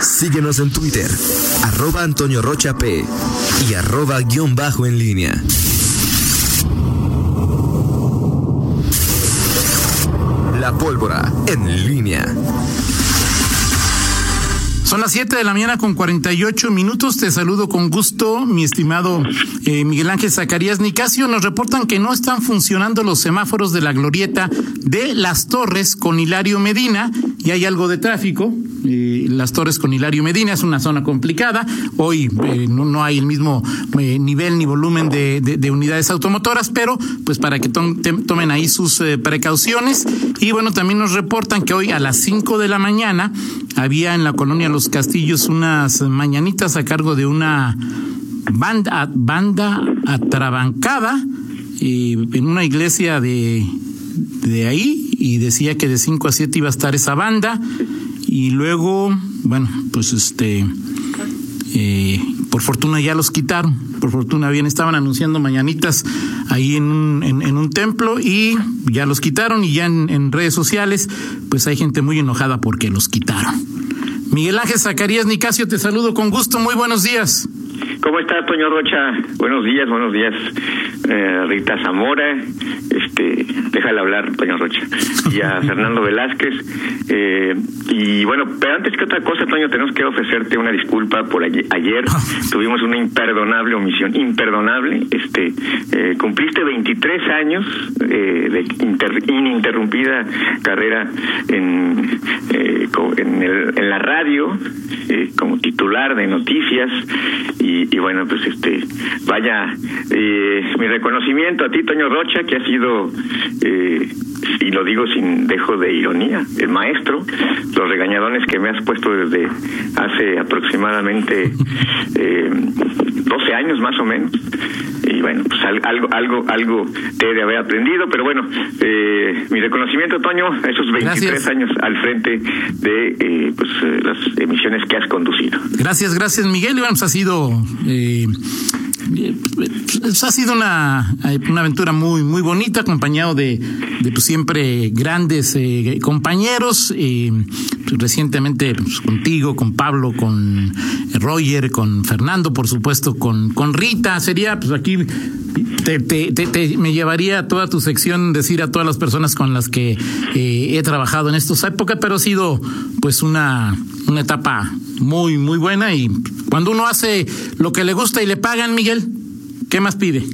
Síguenos en Twitter, arroba Antonio Rocha P y arroba guion bajo en línea. La pólvora en línea. Son las 7 de la mañana con 48 minutos. Te saludo con gusto, mi estimado eh, Miguel Ángel Zacarías Nicasio. Nos reportan que no están funcionando los semáforos de la glorieta de Las Torres con Hilario Medina y hay algo de tráfico. Eh, Las Torres con Hilario Medina es una zona complicada. Hoy eh, no, no, hay el mismo eh, nivel ni volumen de, de, de, unidades automotoras, pero pues para que to tomen ahí sus eh, precauciones. Y bueno, también nos reportan que hoy a las 5 de la mañana había en la colonia Los Castillos unas mañanitas a cargo de una banda, banda atrabancada en una iglesia de, de ahí y decía que de 5 a 7 iba a estar esa banda y luego, bueno, pues este, eh, por fortuna ya los quitaron, por fortuna bien estaban anunciando mañanitas ahí en un, en, un templo y ya los quitaron y ya en, redes sociales pues hay gente muy enojada porque los quitaron. Miguel Ángel Zacarías Nicasio, te saludo con gusto, muy buenos días. ¿Cómo está, Toño Rocha? Buenos días, buenos días, eh, Rita Zamora. Este, déjale hablar, Toño Rocha. Y a Fernando Velázquez. Eh, y bueno, pero antes que otra cosa, Toño, tenemos que ofrecerte una disculpa por ayer. ayer tuvimos una imperdonable omisión, imperdonable. Este, eh, cumpliste 23 años eh, de inter, ininterrumpida carrera en, en, el, en, la radio como titular de noticias y, y, bueno, pues este, vaya, eh, mi reconocimiento a ti, Toño Rocha, que ha sido, eh, y lo digo sin dejo de ironía, el maestro, los regañadones que me has puesto desde hace aproximadamente eh, 12 años más o menos. Y bueno, pues algo, algo, algo te de haber aprendido, pero bueno, eh, mi reconocimiento, Toño, esos 23 gracias. años al frente de eh, pues, las emisiones que has conducido. Gracias, gracias, Miguel. Y bueno, pues ha sido eh, ha sido una, una aventura muy muy bonita acompañado de, de pues, siempre grandes eh, compañeros eh, recientemente pues, contigo con Pablo con Roger con Fernando por supuesto con con Rita. Sería pues aquí te, te, te, me llevaría a toda tu sección decir a todas las personas con las que eh, he trabajado en esta época, pero ha sido pues una, una etapa muy, muy buena y cuando uno hace lo que le gusta y le pagan, Miguel, ¿qué más pide?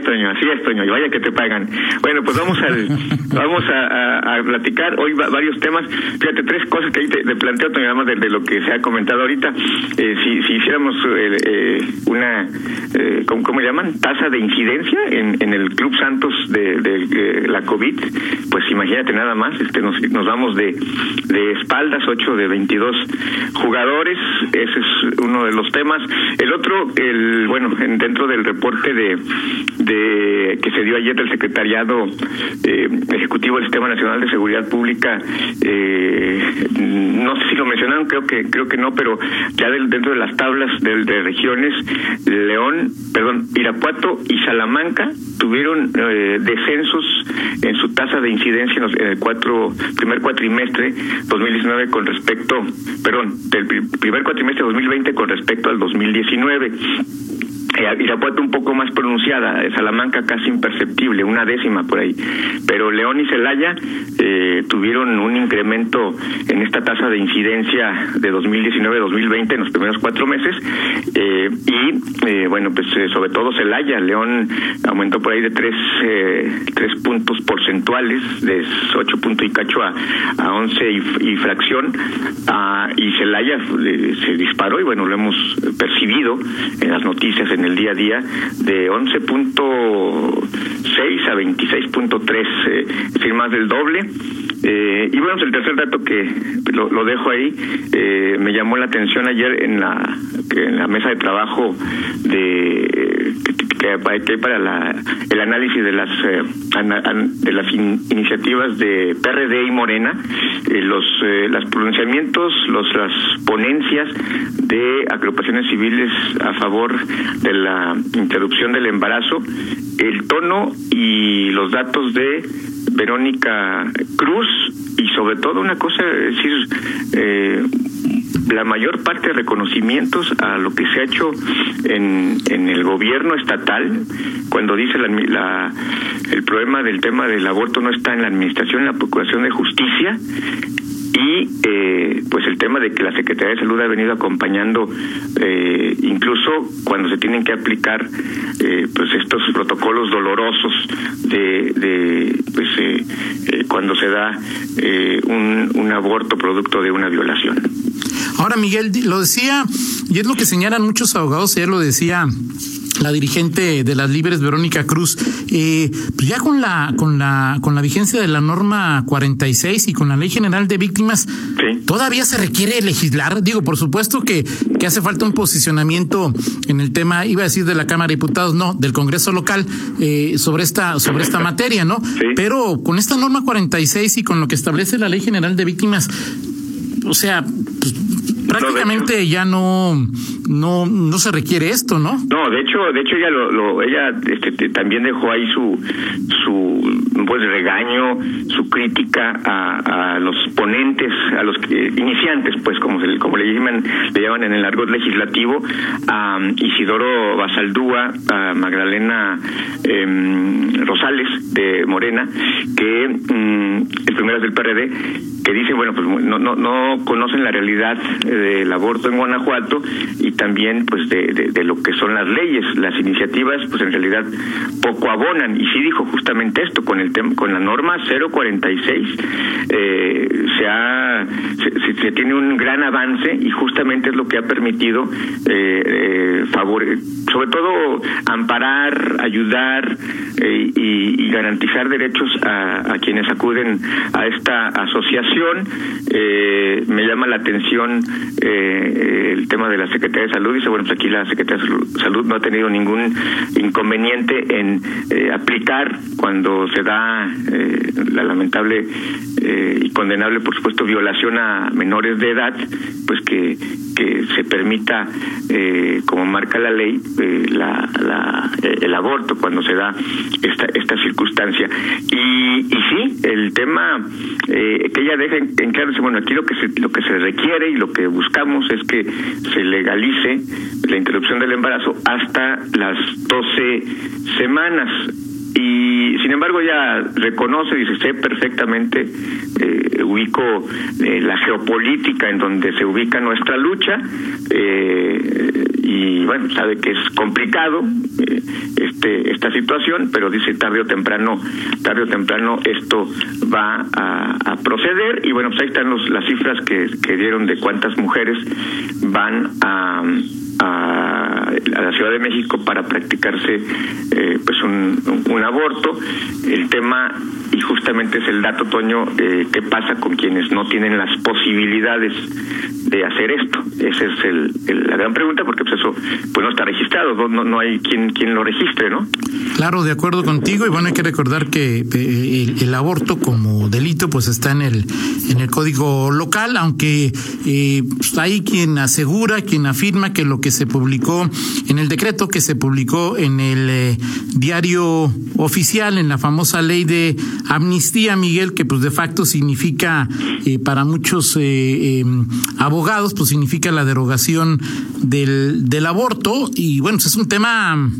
Es, Toño, así es, Toño, y vaya que te pagan. Bueno, pues vamos al, vamos a, a, a, platicar hoy varios temas. Fíjate, tres cosas que ahí te, te planteo, Toño, además de, de, lo que se ha comentado ahorita. Eh, si, si hiciéramos eh, eh, una, eh, ¿cómo, ¿cómo, llaman? Tasa de incidencia en, en el Club Santos de, de, la COVID, pues imagínate nada más, este nos, nos vamos de, de espaldas, 8 de 22 jugadores, ese es uno de los temas. El otro, el bueno, en, dentro del reporte de de que se dio ayer del secretariado eh, ejecutivo del Sistema Nacional de Seguridad Pública eh, no sé si lo mencionaron creo que creo que no pero ya del, dentro de las tablas de, de, regiones León perdón Irapuato y Salamanca tuvieron eh, descensos en su tasa de incidencia en, los, en el cuatro primer cuatrimestre 2019 con respecto perdón del primer cuatrimestre 2020 con respecto al 2019 Irapuato un poco más pronunciada, Salamanca casi imperceptible, una décima por ahí. Pero León y Celaya eh, tuvieron un incremento en esta tasa de incidencia de 2019-2020 en los primeros cuatro meses. Eh, y eh, bueno, pues sobre todo Celaya, León aumentó por ahí de tres, tres puntos porcentuales, de 8 puntos y cacho a, a 11 y, y fracción. Uh, y Celaya se disparó y bueno, lo hemos percibido en las noticias en el día a día de 11.6 a 26.3, eh, es decir, más del doble. Eh, y bueno, el tercer dato que lo, dejo ahí, eh, me llamó la atención ayer en la, en la mesa de trabajo de hay para la, el análisis de las eh, de las in, iniciativas de PRD y Morena, eh, los eh, los pronunciamientos, los las ponencias de agrupaciones civiles a favor de la interrupción del embarazo, el tono y los datos de Verónica Cruz y sobre todo una cosa, es decir, eh, la mayor parte de reconocimientos a lo que se ha hecho en, en el gobierno estatal, cuando dice la, el problema del tema del aborto no está en la administración, en la procuración de justicia, y eh, pues el tema de que la Secretaría de Salud ha venido acompañando eh, incluso cuando se tienen que aplicar eh, pues estos protocolos dolorosos de, de pues eh, cuando se da un, un aborto producto de una violación. Ahora Miguel lo decía y es lo que señalan muchos abogados, ayer lo decía la dirigente de las Libres, Verónica Cruz, eh, pues ya con la con la con la vigencia de la norma 46 y con la Ley General de Víctimas, todavía se requiere legislar. Digo, por supuesto que que hace falta un posicionamiento en el tema, iba a decir de la Cámara de Diputados, no, del Congreso local eh, sobre esta sobre esta materia, ¿no? Pero con esta norma 46 y con lo que establece la Ley General de Víctimas, o sea, pues, prácticamente ya no no no se requiere esto, ¿no? No, de hecho, de hecho ella lo, ella este, también dejó ahí su su pues regaño, su crítica a, a los ponentes, a los iniciantes, pues como se, como le llaman le llaman en el argot legislativo a Isidoro Basaldúa, a Magdalena eh, Rosales de Morena, que mm, el primero es del PRD, que dice, bueno, pues no no no conocen la realidad del aborto en Guanajuato y también pues de, lo que son las leyes, las iniciativas pues en realidad poco abonan. Y sí dijo justamente esto con el tema con la norma 046 eh, se ha se, tiene un gran avance y justamente es lo que ha permitido eh, eh sobre todo amparar ayudar eh, y, y, garantizar derechos a, a, quienes acuden a esta asociación. Eh, me llama la atención eh, el tema de la Secretaría de Salud. Dice, bueno, pues aquí la Secretaría de Salud no ha tenido ningún inconveniente en eh, aplicar cuando se da eh, la lamentable eh, y condenable, por supuesto, violación a menores de edad, pues que, que se permita, eh, como marca la ley, la, la, aborto cuando se da esta, esta circunstancia. Y, y sí, el tema eh, que ella deja en, en claro, bueno, aquí lo que se, lo que se requiere y lo que buscamos es que se legalice la interrupción del embarazo hasta las 12 semanas y sin embargo ya reconoce, dice, sé perfectamente, eh, ubico eh, la geopolítica en donde se ubica nuestra lucha eh, y bueno, sabe que es complicado este esta situación, pero dice tarde o temprano, tarde o temprano esto va a, proceder. Y bueno, pues ahí están las cifras que, dieron de cuántas mujeres van a, a, la Ciudad de México para practicarse eh, pues un, un, aborto. El tema, y justamente es el dato, Toño, eh, qué pasa con quienes no tienen las posibilidades de hacer esto. Esa es el, la gran pregunta, porque pues eso pues no está registrado, no, no hay quien, quien lo registre, ¿no? Claro, de acuerdo contigo, y bueno, hay que recordar que eh, el, el aborto como delito pues está en el, en el código local, aunque eh, pues hay quien asegura, quien afirma que lo que se publicó en el decreto que se publicó en el eh, diario oficial, en la famosa ley de amnistía, Miguel, que pues de facto significa eh, para muchos eh, abogados, pues significa la derogación del, del aborto. Y bueno, pues es un tema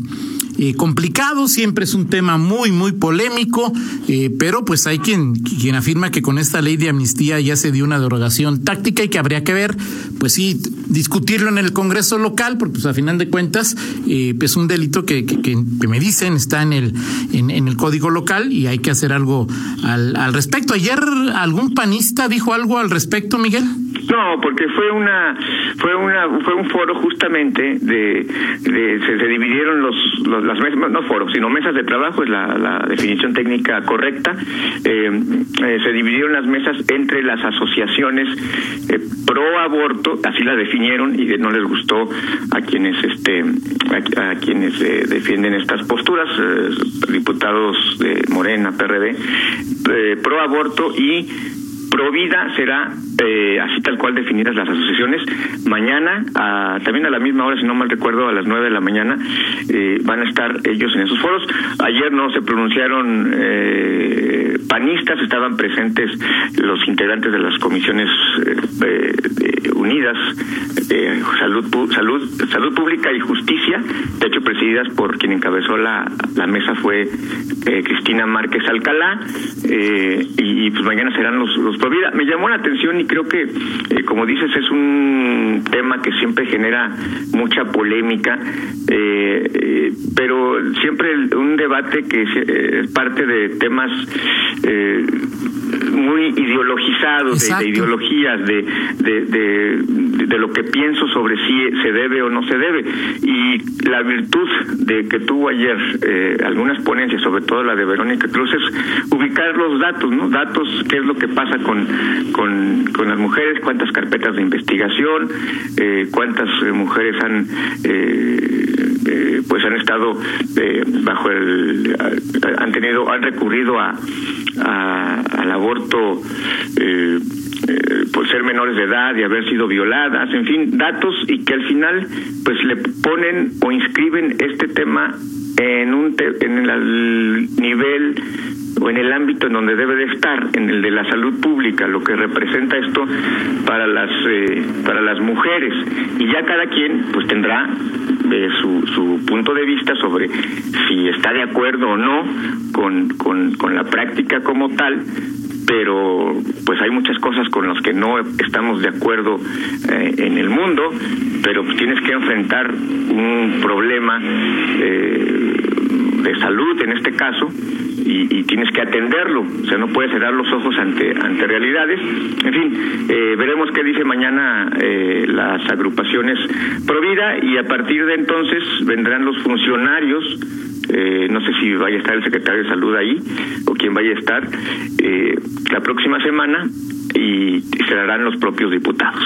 eh, complicado, siempre es un tema muy, muy polémico, eh, pero pues hay quien, quien afirma que con esta ley de amnistía ya se dio una derogación táctica y que habría que ver, pues sí, discutirlo en el Congreso local, porque pues a final de cuentas eh, es un delito que, que, me dicen está en el, en, el código local y hay que hacer algo al, al respecto. Ayer algún panista dijo algo al respecto, Miguel. No, porque fue una fue una fue un foro justamente de, de se, dividieron los, las mesas no foros sino mesas de trabajo es la, la definición técnica correcta. Eh, eh, se dividieron las mesas entre las asociaciones eh, pro aborto así la definieron y no les gustó a quienes este a, a quienes defienden estas posturas diputados de Morena PRD pro aborto y Provida será eh, así tal cual definidas las asociaciones. Mañana, también a la misma hora, si no mal recuerdo, a las 9 de la mañana, eh, van a estar ellos en esos foros. Ayer no se pronunciaron eh, panistas, estaban presentes los integrantes de las comisiones unidas, salud, salud, salud pública y justicia, de hecho presididas por quien encabezó la, la mesa fue Cristina Márquez Alcalá, y, pues mañana serán los, los Provida. Me llamó la atención y creo que, eh, como dices, es un tema que siempre genera mucha polémica, eh, eh, pero siempre un debate que es parte de temas muy ideologizados, de, ideologías, de, de, de, lo que pienso sobre si se debe o no se debe. Y la virtud de que tuvo ayer algunas ponencias, sobre todo la de Verónica Cruz, es ubicar los datos, ¿no? Datos, qué es lo que pasa con, con, con las mujeres, cuántas carpetas de investigación, eh, cuántas eh, mujeres han eh, pues han estado bajo el han tenido han recurrido a, al aborto por ser menores de edad y haber sido violadas, en fin, datos y que al final pues le ponen o inscriben este tema en un en el nivel o en el ámbito en donde debe de estar, en el de la salud pública, lo que representa esto para las eh, para las mujeres. Y ya cada quien pues tendrá eh, su, su punto de vista sobre si está de acuerdo o no con, con, con la práctica como tal pero pues hay muchas cosas con las que no estamos de acuerdo eh, en el mundo, pero pues tienes que enfrentar un problema eh, de salud en este caso y, tienes que atenderlo, o sea, no puedes cerrar los ojos ante ante realidades. En fin, eh, veremos qué dice mañana eh, las agrupaciones Provida y a partir de entonces vendrán los funcionarios eh, no sé si vaya a estar el secretario de salud ahí o quién vaya a estar eh, la próxima semana y serán los propios diputados.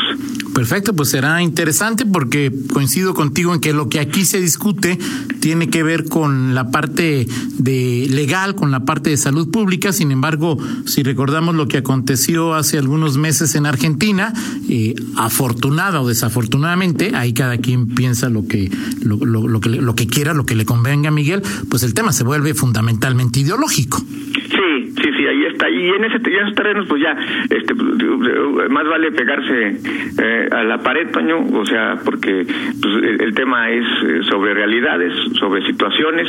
Perfecto, pues será interesante porque coincido contigo en que lo que aquí se discute tiene que ver con la parte de legal, con la parte de salud pública. Sin embargo, si recordamos lo que aconteció hace algunos meses en Argentina, eh, afortunada o desafortunadamente, ahí cada quien piensa lo que lo, lo, lo que lo que quiera, lo que le convenga a Miguel, pues el tema se vuelve fundamentalmente ideológico. Sí, sí, sí, ahí está. Y en, ese, en esos terrenos, pues ya, este, más vale pegarse eh, a la pared, Toño, o sea, porque pues, el, tema es eh, sobre realidades, sobre situaciones,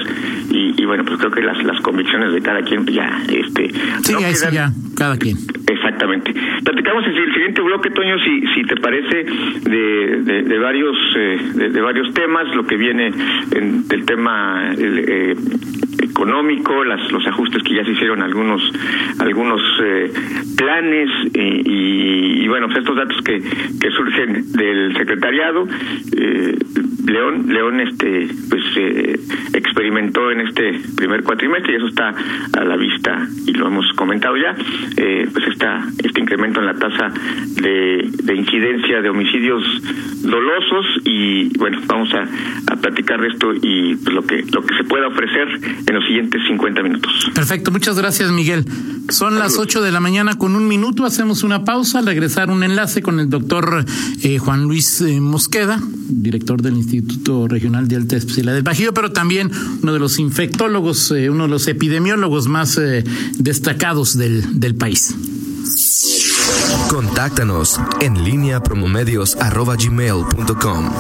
y, bueno, pues creo que las, las convicciones de cada quien pues, ya, este. Sí, ahí sí ya, cada quien. Exactamente. Platicamos en el siguiente bloque, Toño, si, si te parece, de, de, varios eh, de, varios temas, lo que viene en, del tema eh, económico, las, los ajustes que ya se hicieron algunos algunos eh, planes y, y, bueno, pues estos datos que, que surgen del secretariado. León, León este pues eh, experimentó en este primer cuatrimestre y eso está a la vista y lo hemos comentado ya, eh, pues está este incremento en la tasa de, de incidencia de homicidios dolosos y bueno, vamos a, a platicar de esto y pues, lo que lo que se pueda ofrecer en los siguientes 50 minutos. Perfecto, muchas gracias Miguel. Son las 8 de la mañana con un minuto, hacemos una pausa, al regresar un enlace con el doctor eh, Juan Luis eh, Mosqueda, director del Instituto Regional de Alta Especialidad del Bajío, pero también uno de los infectólogos, eh, uno de los epidemiólogos más eh, destacados del, del país. Contáctanos en línea promomedios.com.